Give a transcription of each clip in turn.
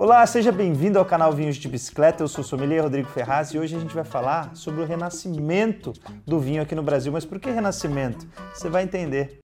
Olá, seja bem-vindo ao canal Vinhos de Bicicleta. Eu sou o sommelier Rodrigo Ferraz e hoje a gente vai falar sobre o renascimento do vinho aqui no Brasil. Mas por que renascimento? Você vai entender.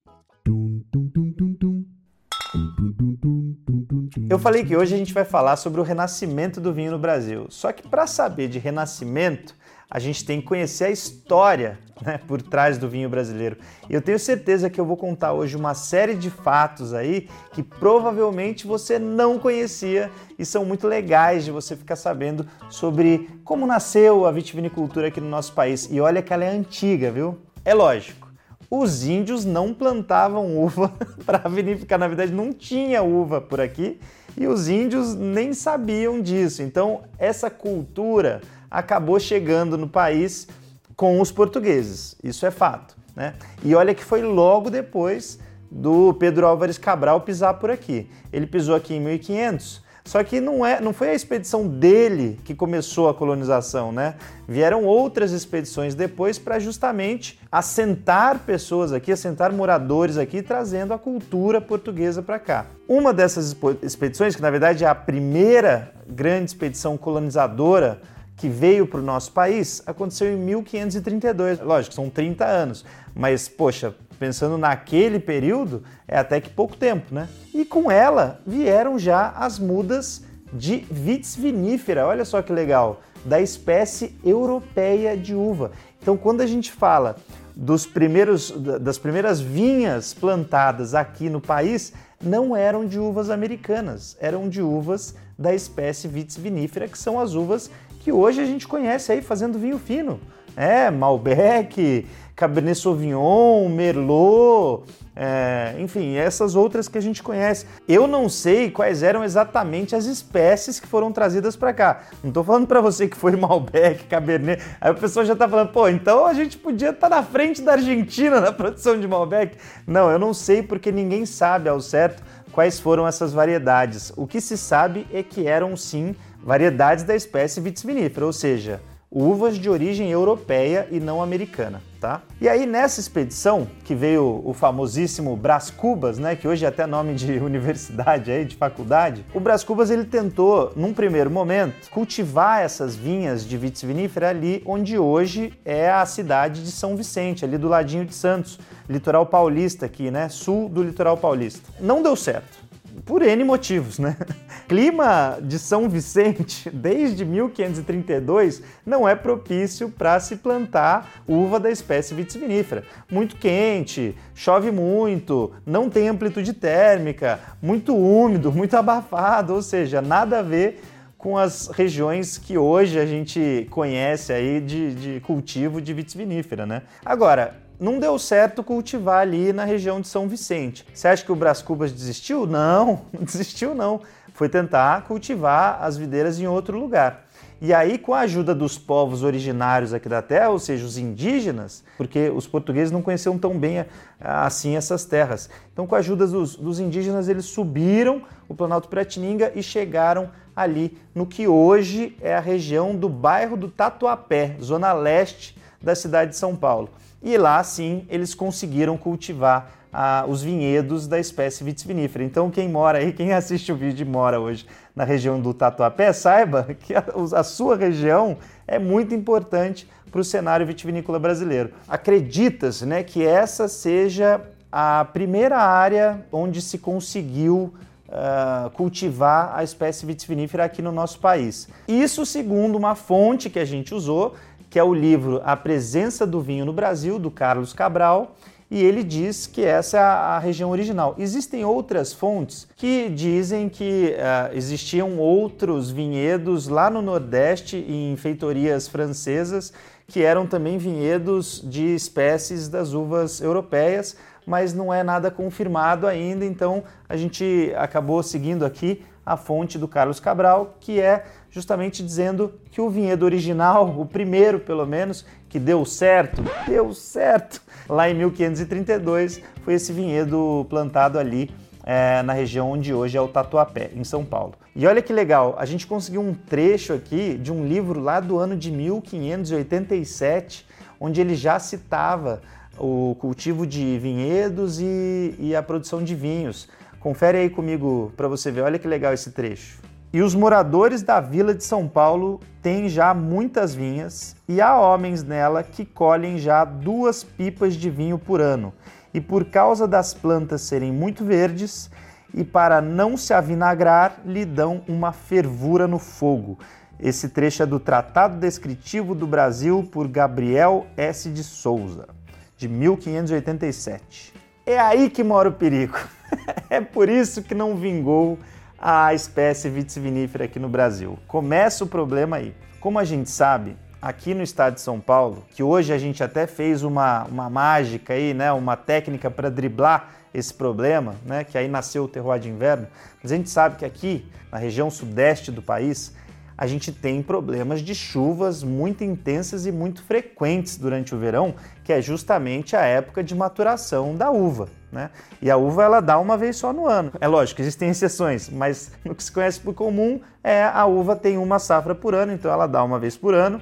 Eu falei que hoje a gente vai falar sobre o renascimento do vinho no Brasil. Só que para saber de renascimento, a gente tem que conhecer a história né, por trás do vinho brasileiro. Eu tenho certeza que eu vou contar hoje uma série de fatos aí que provavelmente você não conhecia e são muito legais de você ficar sabendo sobre como nasceu a vitivinicultura aqui no nosso país. E olha que ela é antiga, viu? É lógico. Os índios não plantavam uva para vinificar, na verdade não tinha uva por aqui e os índios nem sabiam disso. Então, essa cultura acabou chegando no país com os portugueses. Isso é fato. Né? E olha que foi logo depois do Pedro Álvares Cabral pisar por aqui. Ele pisou aqui em 1500 só que não, é, não foi a expedição dele que começou a colonização, né? Vieram outras expedições depois para justamente assentar pessoas aqui, assentar moradores aqui, trazendo a cultura portuguesa para cá. Uma dessas expedições, que na verdade é a primeira grande expedição colonizadora que veio para o nosso país aconteceu em 1532. Lógico, são 30 anos, mas poxa, pensando naquele período, é até que pouco tempo, né? E com ela vieram já as mudas de vitis vinífera, olha só que legal, da espécie europeia de uva. Então, quando a gente fala dos primeiros, das primeiras vinhas plantadas aqui no país, não eram de uvas americanas, eram de uvas da espécie vitis vinífera, que são as uvas que hoje a gente conhece aí fazendo vinho fino. É, Malbec, Cabernet Sauvignon, Merlot, é, enfim, essas outras que a gente conhece. Eu não sei quais eram exatamente as espécies que foram trazidas para cá. Não estou falando para você que foi Malbec, Cabernet. Aí a pessoa já está falando, pô, então a gente podia estar tá na frente da Argentina na produção de Malbec. Não, eu não sei porque ninguém sabe ao certo quais foram essas variedades. O que se sabe é que eram sim variedades da espécie vitis vinifera, ou seja, uvas de origem europeia e não americana, tá? E aí nessa expedição que veio o famosíssimo Brás Cubas, né, que hoje é até nome de universidade aí, de faculdade, o Brás Cubas ele tentou, num primeiro momento, cultivar essas vinhas de vitis vinifera ali onde hoje é a cidade de São Vicente, ali do ladinho de Santos, litoral paulista aqui, né, sul do litoral paulista. Não deu certo por N motivos, né? Clima de São Vicente, desde 1532, não é propício para se plantar uva da espécie vitivinífera. Muito quente, chove muito, não tem amplitude térmica, muito úmido, muito abafado, ou seja, nada a ver com as regiões que hoje a gente conhece aí de, de cultivo de vitivinífera, né? Agora, não deu certo cultivar ali na região de São Vicente. Você acha que o Brás Cubas desistiu? Não, desistiu não. Foi tentar cultivar as videiras em outro lugar. E aí, com a ajuda dos povos originários aqui da terra, ou seja, os indígenas, porque os portugueses não conheciam tão bem assim essas terras. Então, com a ajuda dos, dos indígenas, eles subiram o Planalto Piratininga e chegaram ali no que hoje é a região do bairro do Tatuapé, zona leste da cidade de São Paulo. E lá sim eles conseguiram cultivar ah, os vinhedos da espécie vitis vinífera. Então quem mora aí, quem assiste o vídeo e mora hoje na região do Tatuapé, saiba que a, a sua região é muito importante para o cenário vitivinícola brasileiro. Acredita-se né, que essa seja a primeira área onde se conseguiu uh, cultivar a espécie vitivinífera aqui no nosso país. Isso segundo uma fonte que a gente usou, que é o livro A Presença do Vinho no Brasil, do Carlos Cabral, e ele diz que essa é a, região original. Existem outras fontes que dizem que uh, existiam outros vinhedos lá no Nordeste, em feitorias francesas, que eram também vinhedos de espécies das uvas europeias, mas não é nada confirmado ainda, então a gente acabou seguindo aqui a fonte do Carlos Cabral, que é justamente dizendo que o vinhedo original, o primeiro pelo menos, que deu certo, deu certo, lá em 1532, foi esse vinhedo plantado ali é, na região onde hoje é o Tatuapé, em São Paulo. E olha que legal, a gente conseguiu um trecho aqui de um livro lá do ano de 1587, onde ele já citava o cultivo de vinhedos e, e a produção de vinhos. Confere aí comigo para você ver, olha que legal esse trecho. E os moradores da vila de São Paulo têm já muitas vinhas e há homens nela que colhem já duas pipas de vinho por ano. E por causa das plantas serem muito verdes e para não se avinagrar, lhe dão uma fervura no fogo. Esse trecho é do Tratado Descritivo do Brasil por Gabriel S. de Souza, de 1587. É aí que mora o perigo. é por isso que não vingou a espécie vitis vinífera aqui no Brasil. Começa o problema aí. Como a gente sabe, aqui no estado de São Paulo, que hoje a gente até fez uma, uma mágica aí, né, uma técnica para driblar esse problema, né, que aí nasceu o terroir de inverno, mas a gente sabe que aqui, na região sudeste do país, a gente tem problemas de chuvas muito intensas e muito frequentes durante o verão, que é justamente a época de maturação da uva. Né? E a uva ela dá uma vez só no ano. É lógico, existem exceções, mas no que se conhece por comum é a uva tem uma safra por ano, então ela dá uma vez por ano.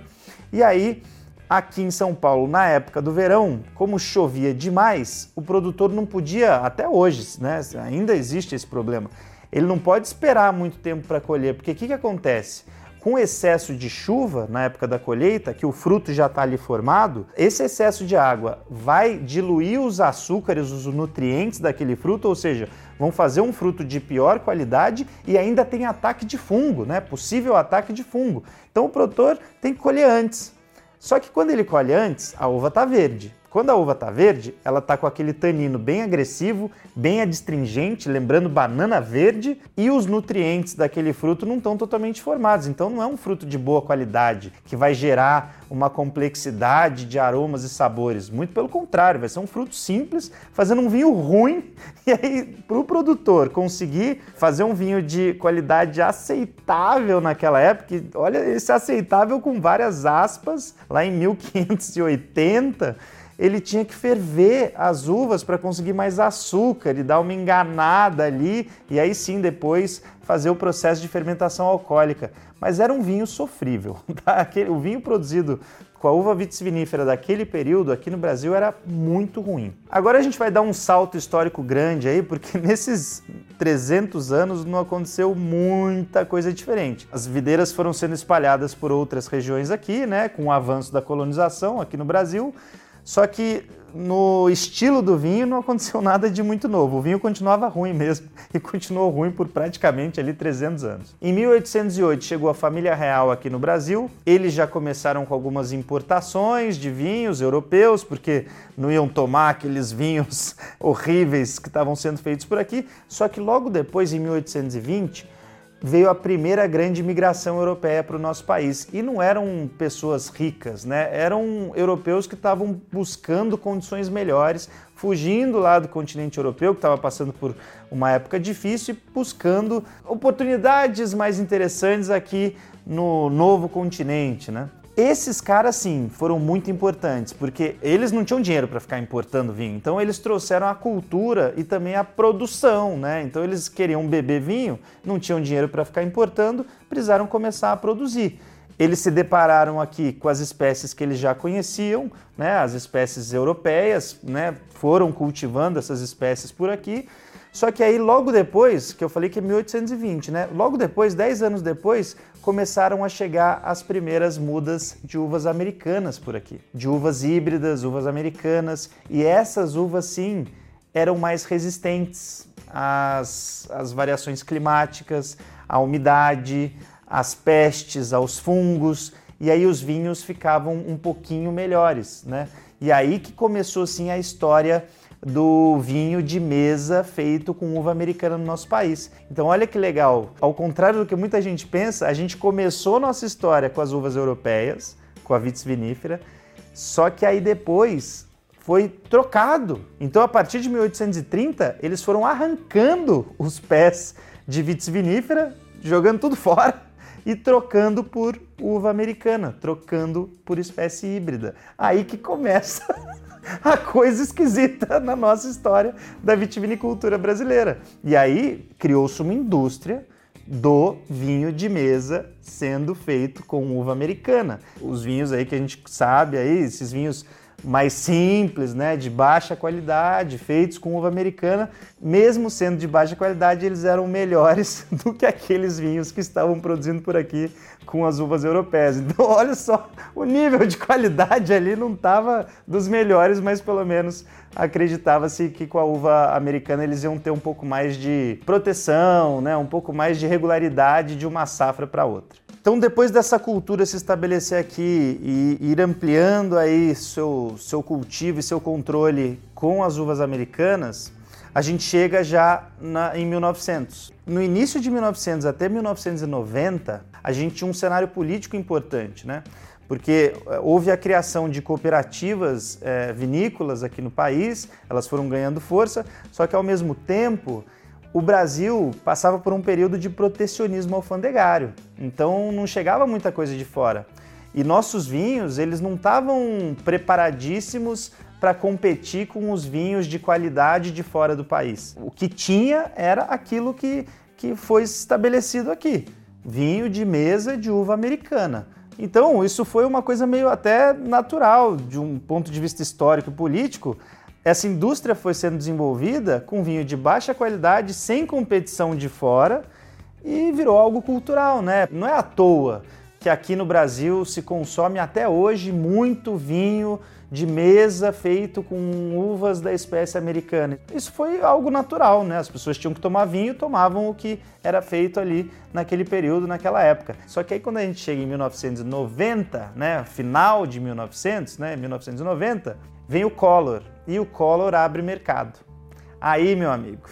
E aí, aqui em São Paulo, na época do verão, como chovia demais, o produtor não podia, até hoje, né? ainda existe esse problema, ele não pode esperar muito tempo para colher, porque o que, que acontece? Com excesso de chuva na época da colheita, que o fruto já está ali formado, esse excesso de água vai diluir os açúcares, os nutrientes daquele fruto, ou seja, vão fazer um fruto de pior qualidade e ainda tem ataque de fungo, né? Possível ataque de fungo. Então o produtor tem que colher antes. Só que quando ele colhe antes, a uva está verde. Quando a uva está verde, ela está com aquele tanino bem agressivo, bem adstringente, lembrando banana verde, e os nutrientes daquele fruto não estão totalmente formados. Então não é um fruto de boa qualidade que vai gerar uma complexidade de aromas e sabores. Muito pelo contrário, vai ser um fruto simples, fazendo um vinho ruim. E aí, para o produtor conseguir fazer um vinho de qualidade aceitável naquela época, olha, esse aceitável com várias aspas, lá em 1580 ele tinha que ferver as uvas para conseguir mais açúcar e dar uma enganada ali, e aí sim depois fazer o processo de fermentação alcoólica. Mas era um vinho sofrível. Tá? o vinho produzido com a uva vitis vinífera daquele período aqui no Brasil era muito ruim. Agora a gente vai dar um salto histórico grande aí, porque nesses 300 anos não aconteceu muita coisa diferente. As videiras foram sendo espalhadas por outras regiões aqui, né, com o avanço da colonização aqui no Brasil, só que no estilo do vinho não aconteceu nada de muito novo. O vinho continuava ruim mesmo e continuou ruim por praticamente ali 300 anos. Em 1808 chegou a família real aqui no Brasil. Eles já começaram com algumas importações de vinhos europeus, porque não iam tomar aqueles vinhos horríveis que estavam sendo feitos por aqui. Só que logo depois, em 1820, veio a primeira grande migração europeia para o nosso país. E não eram pessoas ricas, né? Eram europeus que estavam buscando condições melhores, fugindo lá do continente europeu, que estava passando por uma época difícil, e buscando oportunidades mais interessantes aqui no novo continente, né? Esses caras, sim, foram muito importantes, porque eles não tinham dinheiro para ficar importando vinho, então eles trouxeram a cultura e também a produção, né? Então eles queriam beber vinho, não tinham dinheiro para ficar importando, precisaram começar a produzir. Eles se depararam aqui com as espécies que eles já conheciam, né? As espécies europeias, né? Foram cultivando essas espécies por aqui só que aí logo depois, que eu falei que é 1820, né? Logo depois, 10 anos depois, começaram a chegar as primeiras mudas de uvas americanas por aqui. De uvas híbridas, uvas americanas. E essas uvas, sim, eram mais resistentes às, às variações climáticas, à umidade, às pestes, aos fungos. E aí os vinhos ficavam um pouquinho melhores, né? E aí que começou, sim, a história do vinho de mesa feito com uva americana no nosso país. Então, olha que legal. Ao contrário do que muita gente pensa, a gente começou nossa história com as uvas europeias, com a vitis vinífera, só que aí depois foi trocado. Então, a partir de 1830, eles foram arrancando os pés de vitis vinífera, jogando tudo fora e trocando por uva americana, trocando por espécie híbrida. Aí que começa a coisa esquisita na nossa história da vitivinicultura brasileira. E aí criou-se uma indústria do vinho de mesa sendo feito com uva americana. Os vinhos aí que a gente sabe aí, esses vinhos mais simples, né, de baixa qualidade, feitos com uva americana, mesmo sendo de baixa qualidade, eles eram melhores do que aqueles vinhos que estavam produzindo por aqui com as uvas europeias. Então, olha só, o nível de qualidade ali não estava dos melhores, mas pelo menos acreditava-se que com a uva americana eles iam ter um pouco mais de proteção, né, um pouco mais de regularidade de uma safra para outra. Então, depois dessa cultura se estabelecer aqui e ir ampliando aí seu, seu cultivo e seu controle com as uvas americanas, a gente chega já na, em 1900. No início de 1900 até 1990, a gente tinha um cenário político importante, né? Porque eh, houve a criação de cooperativas é, vinícolas aqui no país, elas foram ganhando força, só que ao mesmo tempo o Brasil passava por um período de protecionismo alfandegário, então não chegava muita coisa de fora. E nossos vinhos, eles não estavam preparadíssimos para competir com os vinhos de qualidade de fora do país. O que tinha era aquilo que, que foi estabelecido aqui: vinho de mesa de uva americana. Então, isso foi uma coisa meio até natural, de um ponto de vista histórico e político essa indústria foi sendo desenvolvida com vinho de baixa qualidade, sem competição de fora e virou algo cultural, né? Não é à toa que aqui no Brasil se consome até hoje muito vinho de mesa feito com uvas da espécie americana. Isso foi algo natural, né? As pessoas tinham que tomar vinho, tomavam o que era feito ali naquele período, naquela época. Só que aí quando a gente chega em 1990, né, final de 1900, né, 1990, vem o Collor e o Collor abre mercado. Aí, meu amigo,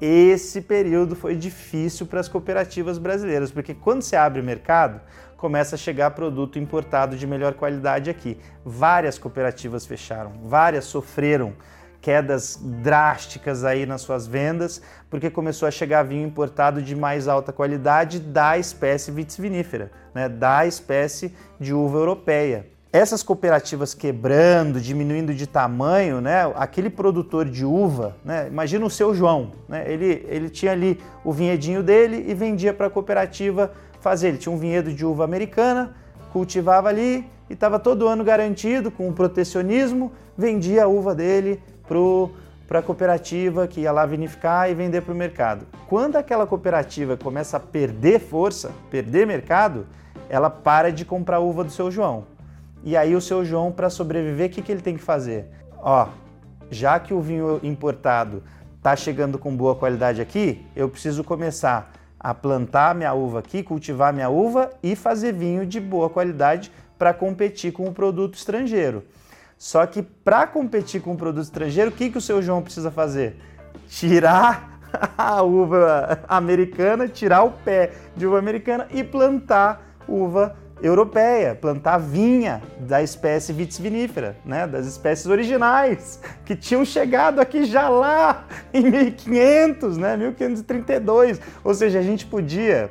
esse período foi difícil para as cooperativas brasileiras, porque quando você abre mercado, começa a chegar produto importado de melhor qualidade aqui. Várias cooperativas fecharam, várias sofreram quedas drásticas aí nas suas vendas, porque começou a chegar vinho importado de mais alta qualidade da espécie vitis vinífera, né, da espécie de uva europeia essas cooperativas quebrando, diminuindo de tamanho, né? Aquele produtor de uva, né? Imagina o seu João, né? Ele, ele tinha ali o vinhedinho dele e vendia para a cooperativa fazer. Ele tinha um vinhedo de uva americana, cultivava ali e estava todo ano garantido com o protecionismo, vendia a uva dele para a cooperativa que ia lá vinificar e vender para o mercado. Quando aquela cooperativa começa a perder força, perder mercado, ela para de comprar uva do seu João e aí o seu João, para sobreviver, o que, que ele tem que fazer? Ó, já que o vinho importado está chegando com boa qualidade aqui, eu preciso começar a plantar minha uva aqui, cultivar minha uva e fazer vinho de boa qualidade para competir com o produto estrangeiro. Só que para competir com o produto estrangeiro, o que, que o seu João precisa fazer? Tirar a uva americana, tirar o pé de uva americana e plantar uva europeia, plantar vinha da espécie vitis vinífera, né, das espécies originais que tinham chegado aqui já lá em 1500, né, 1532. Ou seja, a gente podia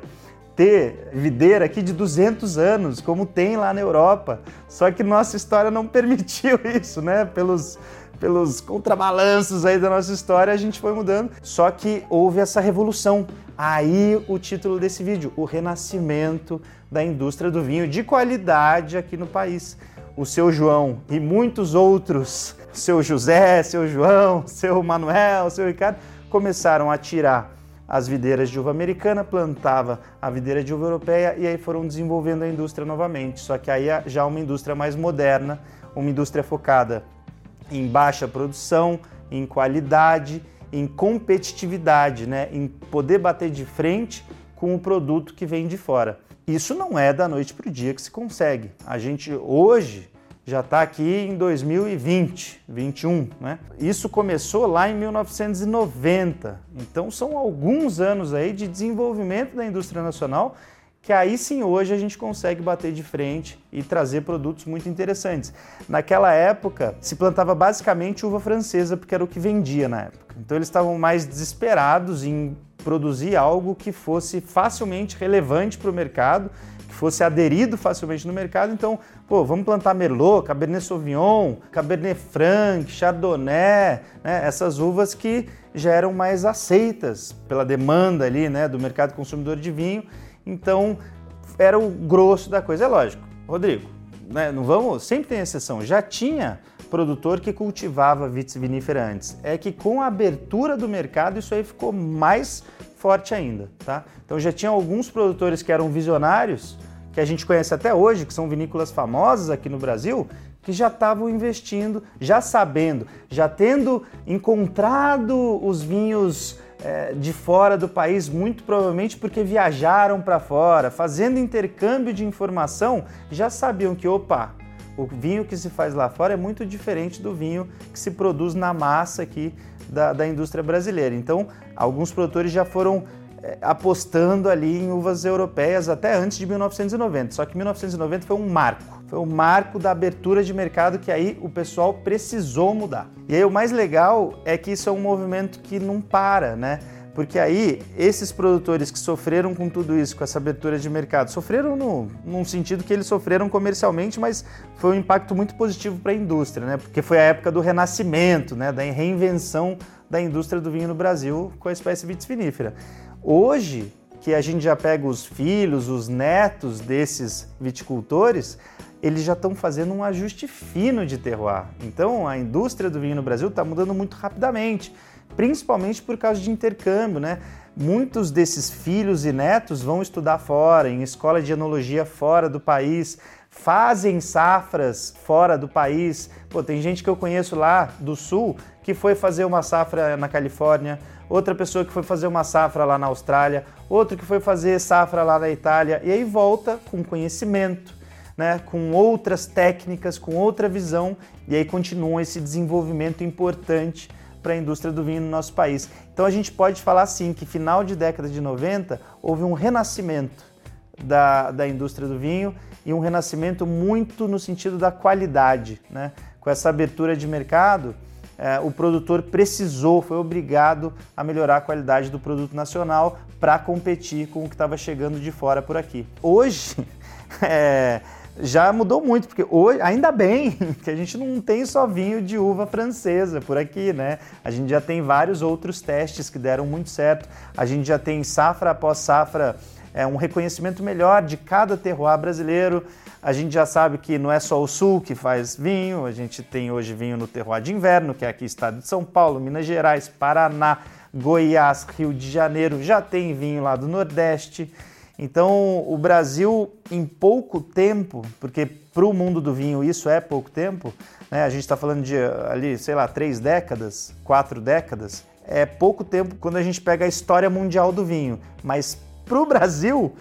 ter videira aqui de 200 anos, como tem lá na Europa. Só que nossa história não permitiu isso, né? Pelos pelos contrabalanços aí da nossa história, a gente foi mudando. Só que houve essa revolução. Aí o título desse vídeo, o renascimento da indústria do vinho de qualidade aqui no país. O seu João e muitos outros, seu José, seu João, seu Manuel, seu Ricardo, começaram a tirar as videiras de uva americana, plantava a videira de uva europeia e aí foram desenvolvendo a indústria novamente. Só que aí já uma indústria mais moderna, uma indústria focada em baixa produção, em qualidade, em competitividade, né? em poder bater de frente com o produto que vem de fora. Isso não é da noite para o dia que se consegue. A gente hoje já está aqui em 2020, 21, né? Isso começou lá em 1990. Então são alguns anos aí de desenvolvimento da indústria nacional que aí sim hoje a gente consegue bater de frente e trazer produtos muito interessantes. Naquela época se plantava basicamente uva francesa porque era o que vendia na época. Então eles estavam mais desesperados em produzir algo que fosse facilmente relevante para o mercado, que fosse aderido facilmente no mercado. Então, pô, vamos plantar Merlot, Cabernet Sauvignon, Cabernet Franc, Chardonnay, né? essas uvas que já eram mais aceitas pela demanda ali, né, do mercado consumidor de vinho. Então, era o grosso da coisa. É lógico, Rodrigo, né, não vamos, sempre tem exceção. Já tinha produtor que cultivava vitis vinífera antes. É que com a abertura do mercado isso aí ficou mais forte ainda, tá? Então já tinha alguns produtores que eram visionários, que a gente conhece até hoje, que são vinícolas famosas aqui no Brasil, que já estavam investindo, já sabendo, já tendo encontrado os vinhos é, de fora do país, muito provavelmente porque viajaram para fora, fazendo intercâmbio de informação, já sabiam que, opa, o vinho que se faz lá fora é muito diferente do vinho que se produz na massa aqui da, da indústria brasileira. Então, alguns produtores já foram é, apostando ali em uvas europeias até antes de 1990. Só que 1990 foi um marco. Foi o marco da abertura de mercado que aí o pessoal precisou mudar. E aí o mais legal é que isso é um movimento que não para, né? Porque aí esses produtores que sofreram com tudo isso, com essa abertura de mercado, sofreram no, num sentido que eles sofreram comercialmente, mas foi um impacto muito positivo para a indústria, né? Porque foi a época do renascimento, né? Da reinvenção da indústria do vinho no Brasil com a espécie vitis vinífera. Hoje, que a gente já pega os filhos, os netos desses viticultores, eles já estão fazendo um ajuste fino de terroir. Então, a indústria do vinho no Brasil está mudando muito rapidamente principalmente por causa de intercâmbio, né? Muitos desses filhos e netos vão estudar fora, em escola de enologia fora do país, fazem safras fora do país. Pô, tem gente que eu conheço lá do sul que foi fazer uma safra na Califórnia, outra pessoa que foi fazer uma safra lá na Austrália, outro que foi fazer safra lá na Itália, e aí volta com conhecimento, né, com outras técnicas, com outra visão, e aí continua esse desenvolvimento importante para a indústria do vinho no nosso país. Então a gente pode falar sim que final de década de 90 houve um renascimento da, da indústria do vinho e um renascimento muito no sentido da qualidade. Né? Com essa abertura de mercado, é, o produtor precisou, foi obrigado a melhorar a qualidade do produto nacional para competir com o que estava chegando de fora por aqui. Hoje, é, já mudou muito, porque hoje, ainda bem que a gente não tem só vinho de uva francesa por aqui, né? A gente já tem vários outros testes que deram muito certo. A gente já tem safra após safra é, um reconhecimento melhor de cada terroir brasileiro. A gente já sabe que não é só o sul que faz vinho, a gente tem hoje vinho no terroir de inverno, que é aqui estado de São Paulo, Minas Gerais, Paraná, Goiás, Rio de Janeiro, já tem vinho lá do Nordeste. Então, o Brasil, em pouco tempo, porque para o mundo do vinho isso é pouco tempo, né? a gente está falando de ali, sei lá, três décadas, quatro décadas, é pouco tempo quando a gente pega a história mundial do vinho. Mas para o Brasil,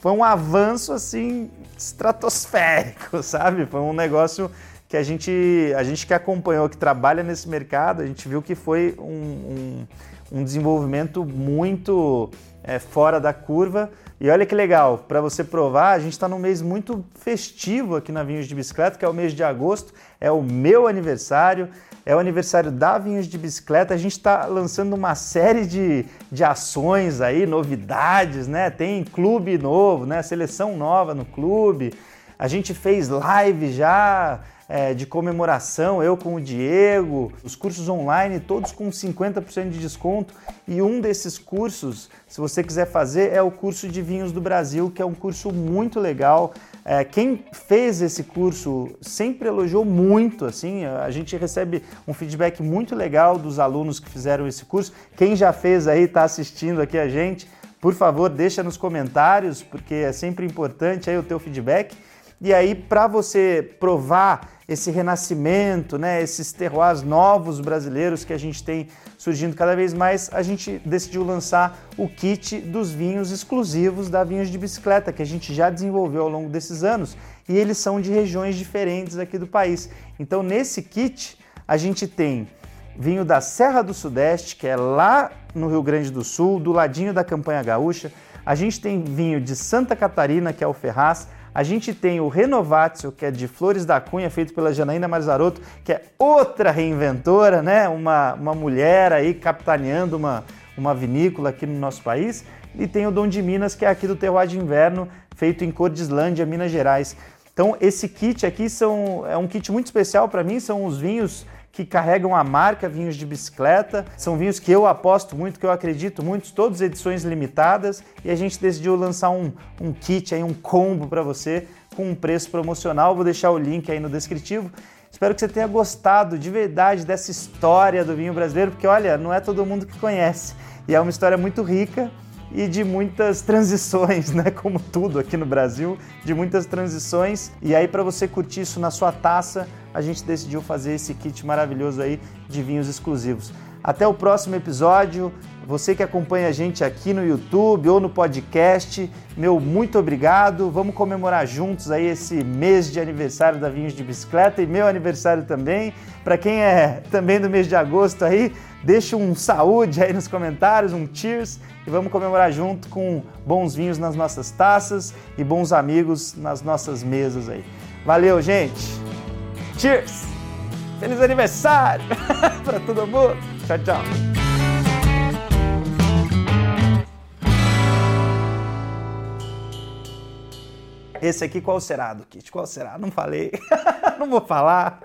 foi um avanço assim estratosférico, sabe? Foi um negócio que a gente, a gente que acompanhou, que trabalha nesse mercado, a gente viu que foi um, um, um desenvolvimento muito é, fora da curva e olha que legal, para você provar, a gente está num mês muito festivo aqui na Vinhos de Bicicleta, que é o mês de agosto, é o meu aniversário, é o aniversário da Vinhos de Bicicleta. A gente está lançando uma série de, de ações aí, novidades, né? Tem clube novo, né? Seleção nova no clube. A gente fez live já é, de comemoração, eu com o Diego, os cursos online, todos com 50% de desconto. E um desses cursos, se você quiser fazer, é o curso de vinhos do Brasil, que é um curso muito legal. É, quem fez esse curso sempre elogiou muito, assim, a gente recebe um feedback muito legal dos alunos que fizeram esse curso. Quem já fez aí, está assistindo aqui a gente, por favor, deixa nos comentários, porque é sempre importante aí o teu feedback. E aí, para você provar esse renascimento, né, esses terroirs novos brasileiros que a gente tem surgindo cada vez mais, a gente decidiu lançar o kit dos vinhos exclusivos da Vinhos de Bicicleta, que a gente já desenvolveu ao longo desses anos, e eles são de regiões diferentes aqui do país. Então, nesse kit, a gente tem vinho da Serra do Sudeste, que é lá no Rio Grande do Sul, do ladinho da Campanha Gaúcha. A gente tem vinho de Santa Catarina, que é o Ferraz. A gente tem o Renovatio, que é de Flores da Cunha, feito pela Janaína Marzarotto, que é outra reinventora, né? Uma, uma mulher aí capitaneando uma, uma vinícola aqui no nosso país. E tem o Dom de Minas, que é aqui do Terroir de Inverno, feito em Cordislândia, Minas Gerais. Então, esse kit aqui são, é um kit muito especial para mim, são os vinhos que carregam a marca Vinhos de Bicicleta. São vinhos que eu aposto muito, que eu acredito muito, todas edições limitadas. E a gente decidiu lançar um, um kit, aí, um combo para você com um preço promocional. Vou deixar o link aí no descritivo. Espero que você tenha gostado de verdade dessa história do vinho brasileiro, porque olha, não é todo mundo que conhece. E é uma história muito rica e de muitas transições, né? Como tudo aqui no Brasil, de muitas transições. E aí, para você curtir isso na sua taça, a gente decidiu fazer esse kit maravilhoso aí de vinhos exclusivos. Até o próximo episódio. Você que acompanha a gente aqui no YouTube ou no podcast, meu muito obrigado. Vamos comemorar juntos aí esse mês de aniversário da Vinhos de Bicicleta e meu aniversário também. Para quem é também do mês de agosto aí, deixa um saúde aí nos comentários, um cheers e vamos comemorar junto com bons vinhos nas nossas taças e bons amigos nas nossas mesas aí. Valeu, gente. Cheers. Feliz aniversário para todo mundo. Tchau, tchau. Esse aqui qual será do kit? Qual será? Não falei. Não vou falar.